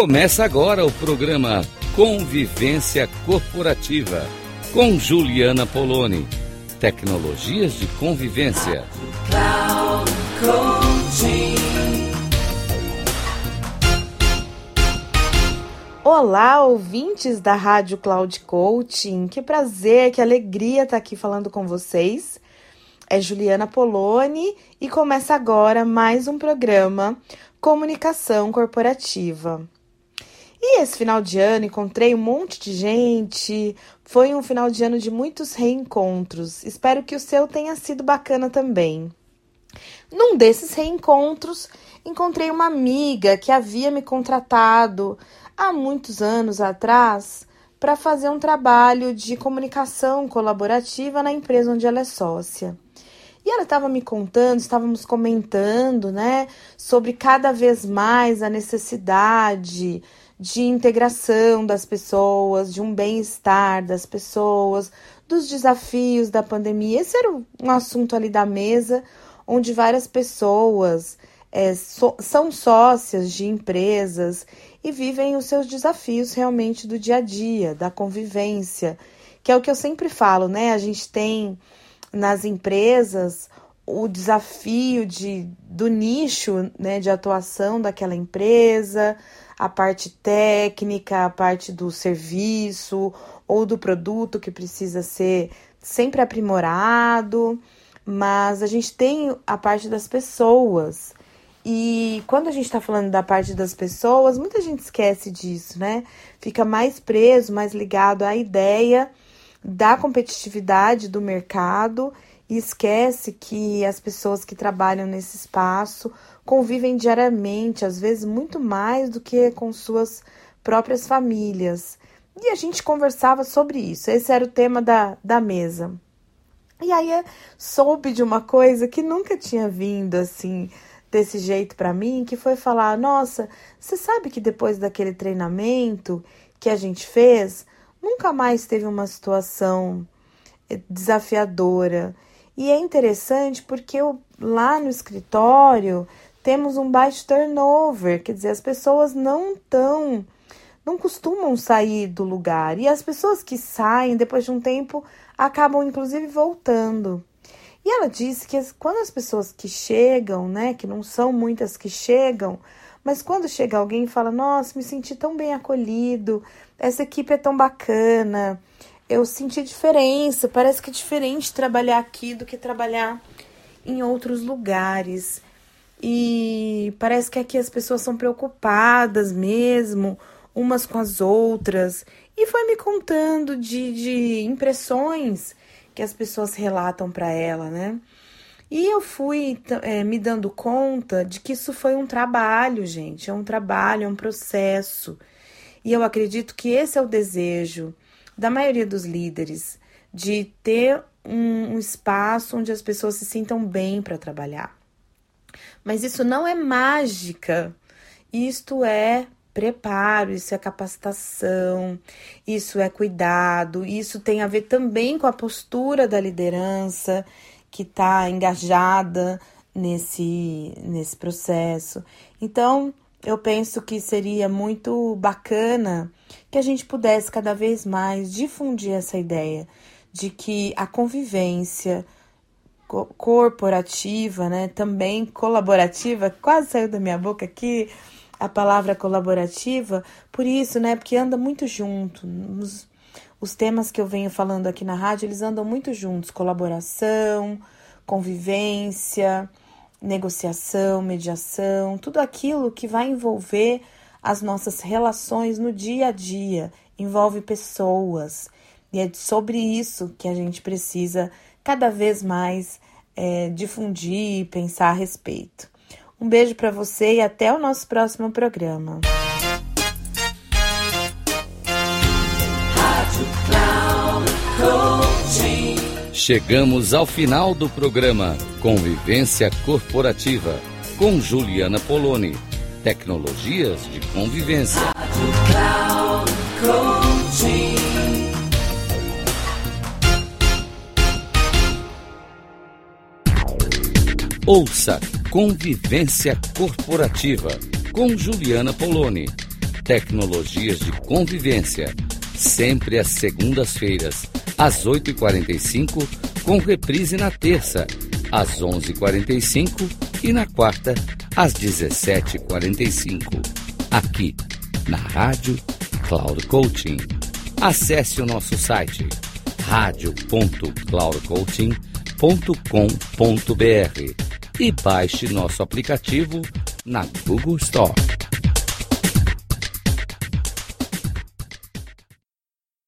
Começa agora o programa Convivência Corporativa com Juliana Poloni. Tecnologias de convivência. Olá, ouvintes da Rádio Cloud Coaching. Que prazer, que alegria estar aqui falando com vocês. É Juliana Poloni e começa agora mais um programa Comunicação Corporativa. E esse final de ano encontrei um monte de gente. Foi um final de ano de muitos reencontros. Espero que o seu tenha sido bacana também. Num desses reencontros, encontrei uma amiga que havia me contratado há muitos anos atrás para fazer um trabalho de comunicação colaborativa na empresa onde ela é sócia. E ela estava me contando, estávamos comentando, né, sobre cada vez mais a necessidade de integração das pessoas, de um bem-estar das pessoas, dos desafios da pandemia. Esse era um assunto ali da mesa, onde várias pessoas é, so, são sócias de empresas e vivem os seus desafios realmente do dia a dia, da convivência, que é o que eu sempre falo, né? A gente tem nas empresas o desafio de, do nicho né, de atuação daquela empresa, a parte técnica, a parte do serviço ou do produto que precisa ser sempre aprimorado, mas a gente tem a parte das pessoas. E quando a gente está falando da parte das pessoas, muita gente esquece disso, né? Fica mais preso, mais ligado à ideia da competitividade do mercado e esquece que as pessoas que trabalham nesse espaço convivem diariamente, às vezes muito mais do que com suas próprias famílias. E a gente conversava sobre isso, esse era o tema da, da mesa. E aí soube de uma coisa que nunca tinha vindo assim desse jeito para mim, que foi falar: "Nossa, você sabe que depois daquele treinamento que a gente fez, nunca mais teve uma situação eh, desafiadora. E é interessante porque eu, lá no escritório temos um baixo turnover, quer dizer, as pessoas não tão não costumam sair do lugar e as pessoas que saem depois de um tempo acabam inclusive voltando. E ela disse que quando as pessoas que chegam, né, que não são muitas que chegam, mas quando chega alguém e fala: Nossa, me senti tão bem acolhido, essa equipe é tão bacana, eu senti diferença, parece que é diferente trabalhar aqui do que trabalhar em outros lugares. E parece que aqui as pessoas são preocupadas mesmo, umas com as outras. E foi me contando de, de impressões que as pessoas relatam para ela, né? E eu fui é, me dando conta de que isso foi um trabalho, gente. É um trabalho, é um processo. E eu acredito que esse é o desejo da maioria dos líderes, de ter um, um espaço onde as pessoas se sintam bem para trabalhar. Mas isso não é mágica. Isto é preparo, isso é capacitação, isso é cuidado, isso tem a ver também com a postura da liderança que está engajada nesse, nesse processo. Então, eu penso que seria muito bacana que a gente pudesse cada vez mais difundir essa ideia de que a convivência corporativa, né, também colaborativa, quase saiu da minha boca aqui a palavra colaborativa, por isso, né, porque anda muito junto. Os, os temas que eu venho falando aqui na rádio, eles andam muito juntos, colaboração, convivência, negociação, mediação, tudo aquilo que vai envolver as nossas relações no dia a dia, envolve pessoas. E é sobre isso que a gente precisa cada vez mais é, difundir e pensar a respeito. Um beijo para você e até o nosso próximo programa. Chegamos ao final do programa Convivência Corporativa com Juliana Poloni. Tecnologias de convivência. Ouça Convivência Corporativa com Juliana Poloni Tecnologias de Convivência, sempre às segundas-feiras, às 8h45, com reprise na terça, às 11h45 e na quarta, às 17h45. Aqui, na Rádio Cloud Coaching. Acesse o nosso site radio.cloudcoaching.com.br e baixe nosso aplicativo na Google Store.